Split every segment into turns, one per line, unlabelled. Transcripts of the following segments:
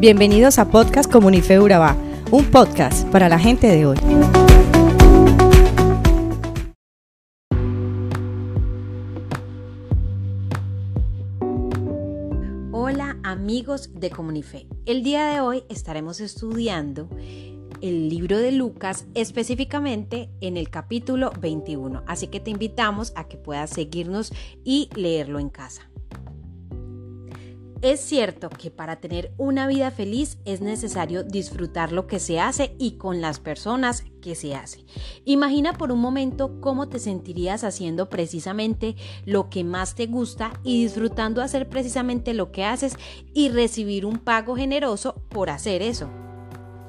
Bienvenidos a Podcast Comunife Urabá, un podcast para la gente de hoy.
Hola amigos de Comunife. El día de hoy estaremos estudiando el libro de Lucas, específicamente en el capítulo 21. Así que te invitamos a que puedas seguirnos y leerlo en casa. Es cierto que para tener una vida feliz es necesario disfrutar lo que se hace y con las personas que se hace. Imagina por un momento cómo te sentirías haciendo precisamente lo que más te gusta y disfrutando hacer precisamente lo que haces y recibir un pago generoso por hacer eso.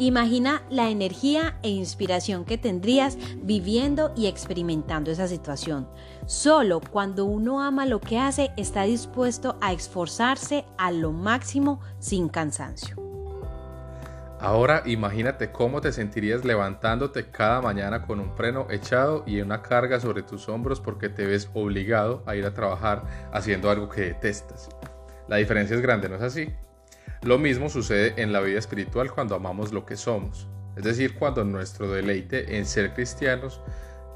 Imagina la energía e inspiración que tendrías viviendo y experimentando esa situación. Solo cuando uno ama lo que hace está dispuesto a esforzarse a lo máximo sin cansancio.
Ahora imagínate cómo te sentirías levantándote cada mañana con un freno echado y una carga sobre tus hombros porque te ves obligado a ir a trabajar haciendo algo que detestas. La diferencia es grande, ¿no es así? Lo mismo sucede en la vida espiritual cuando amamos lo que somos, es decir, cuando nuestro deleite en ser cristianos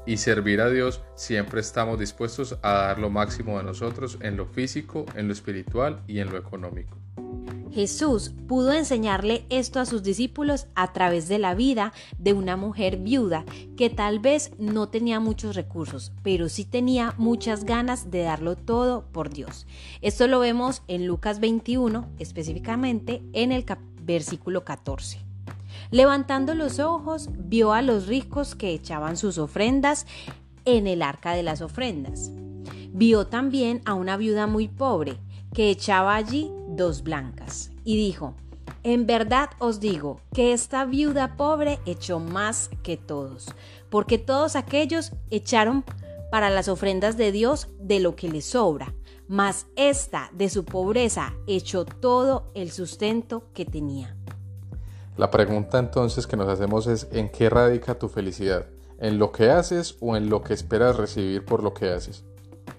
y servir a Dios siempre estamos dispuestos a dar lo máximo de nosotros en lo físico, en lo espiritual y en lo económico.
Jesús pudo enseñarle esto a sus discípulos a través de la vida de una mujer viuda que tal vez no tenía muchos recursos, pero sí tenía muchas ganas de darlo todo por Dios. Esto lo vemos en Lucas 21, específicamente en el versículo 14. Levantando los ojos, vio a los ricos que echaban sus ofrendas en el arca de las ofrendas. Vio también a una viuda muy pobre que echaba allí dos blancas, y dijo, en verdad os digo que esta viuda pobre echó más que todos, porque todos aquellos echaron para las ofrendas de Dios de lo que les sobra, mas esta de su pobreza echó todo el sustento que tenía.
La pregunta entonces que nos hacemos es ¿en qué radica tu felicidad? ¿En lo que haces o en lo que esperas recibir por lo que haces?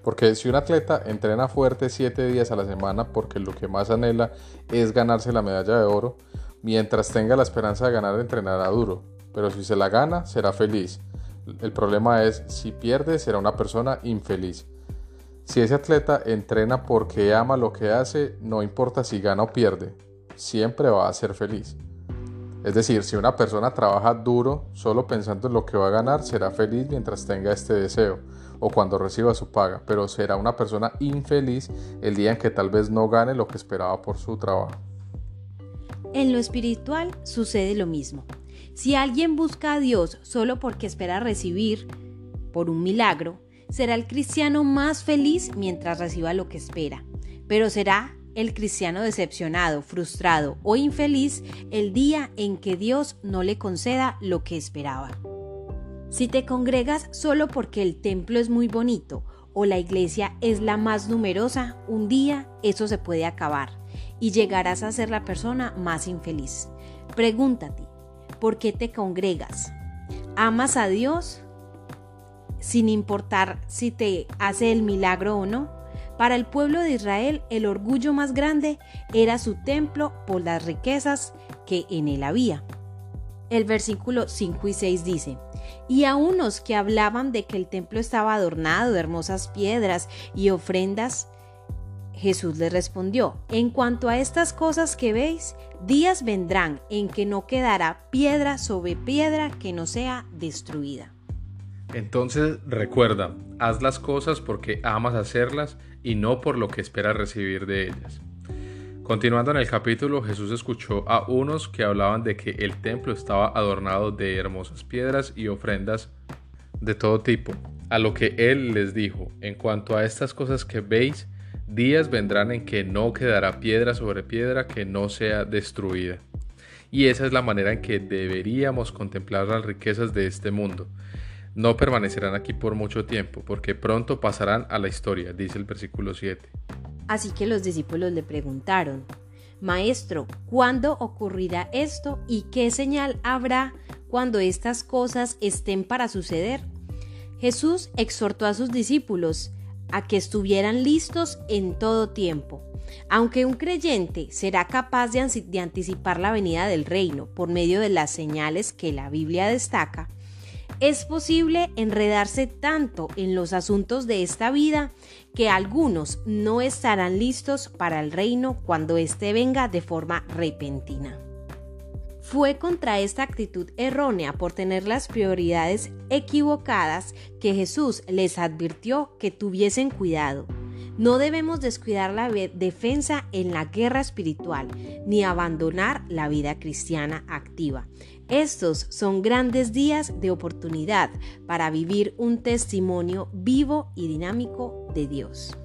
Porque si un atleta entrena fuerte 7 días a la semana porque lo que más anhela es ganarse la medalla de oro, mientras tenga la esperanza de ganar entrenará duro, pero si se la gana será feliz. El problema es si pierde será una persona infeliz. Si ese atleta entrena porque ama lo que hace, no importa si gana o pierde, siempre va a ser feliz. Es decir, si una persona trabaja duro solo pensando en lo que va a ganar, será feliz mientras tenga este deseo o cuando reciba su paga, pero será una persona infeliz el día en que tal vez no gane lo que esperaba por su trabajo.
En lo espiritual sucede lo mismo. Si alguien busca a Dios solo porque espera recibir por un milagro, será el cristiano más feliz mientras reciba lo que espera, pero será el cristiano decepcionado, frustrado o infeliz el día en que Dios no le conceda lo que esperaba. Si te congregas solo porque el templo es muy bonito o la iglesia es la más numerosa, un día eso se puede acabar y llegarás a ser la persona más infeliz. Pregúntate, ¿por qué te congregas? ¿Amas a Dios? Sin importar si te hace el milagro o no. Para el pueblo de Israel el orgullo más grande era su templo por las riquezas que en él había. El versículo 5 y 6 dice, y a unos que hablaban de que el templo estaba adornado de hermosas piedras y ofrendas, Jesús les respondió, en cuanto a estas cosas que veis, días vendrán en que no quedará piedra sobre piedra que no sea destruida.
Entonces recuerda, haz las cosas porque amas hacerlas y no por lo que esperas recibir de ellas. Continuando en el capítulo, Jesús escuchó a unos que hablaban de que el templo estaba adornado de hermosas piedras y ofrendas de todo tipo, a lo que Él les dijo, en cuanto a estas cosas que veis, días vendrán en que no quedará piedra sobre piedra que no sea destruida. Y esa es la manera en que deberíamos contemplar las riquezas de este mundo. No permanecerán aquí por mucho tiempo, porque pronto pasarán a la historia, dice el versículo 7.
Así que los discípulos le preguntaron, Maestro, ¿cuándo ocurrirá esto y qué señal habrá cuando estas cosas estén para suceder? Jesús exhortó a sus discípulos a que estuvieran listos en todo tiempo. Aunque un creyente será capaz de, anticipar la venida del reino por medio de las señales que la Biblia destaca, es posible enredarse tanto en los asuntos de esta vida que algunos no estarán listos para el reino cuando éste venga de forma repentina. Fue contra esta actitud errónea por tener las prioridades equivocadas que Jesús les advirtió que tuviesen cuidado. No debemos descuidar la defensa en la guerra espiritual ni abandonar la vida cristiana activa. Estos son grandes días de oportunidad para vivir un testimonio vivo y dinámico de Dios.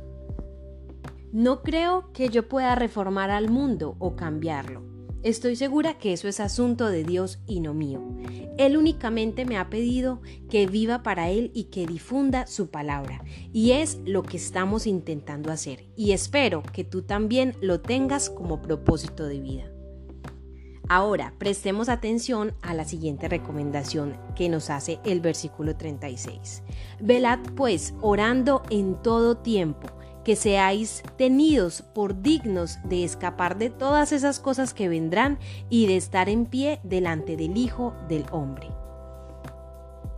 No creo que yo pueda reformar al mundo o cambiarlo Estoy segura que eso es asunto de Dios y no mío. Él únicamente me ha pedido que viva para Él y que difunda su palabra. Y es lo que estamos intentando hacer. Y espero que tú también lo tengas como propósito de vida. Ahora, prestemos atención a la siguiente recomendación que nos hace el versículo 36. Velad pues orando en todo tiempo que seáis tenidos por dignos de escapar de todas esas cosas que vendrán y de estar en pie delante del Hijo del Hombre.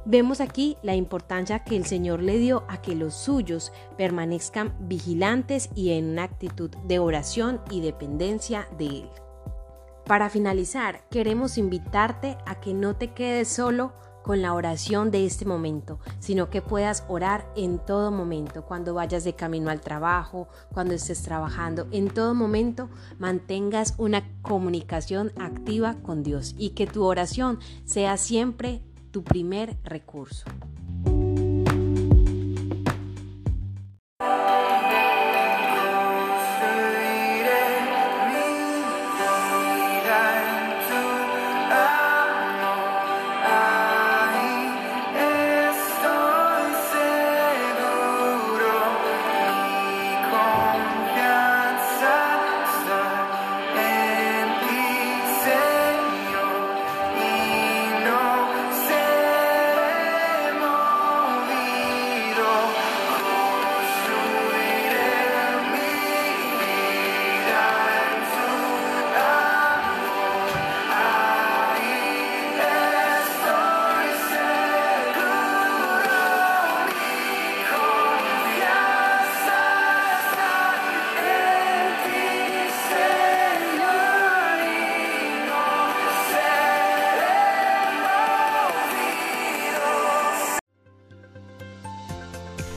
Vemos aquí la importancia que el Señor le dio a que los suyos permanezcan vigilantes y en una actitud de oración y dependencia de Él. Para finalizar, queremos invitarte a que no te quedes solo con la oración de este momento, sino que puedas orar en todo momento, cuando vayas de camino al trabajo, cuando estés trabajando, en todo momento mantengas una comunicación activa con Dios y que tu oración sea siempre tu primer recurso.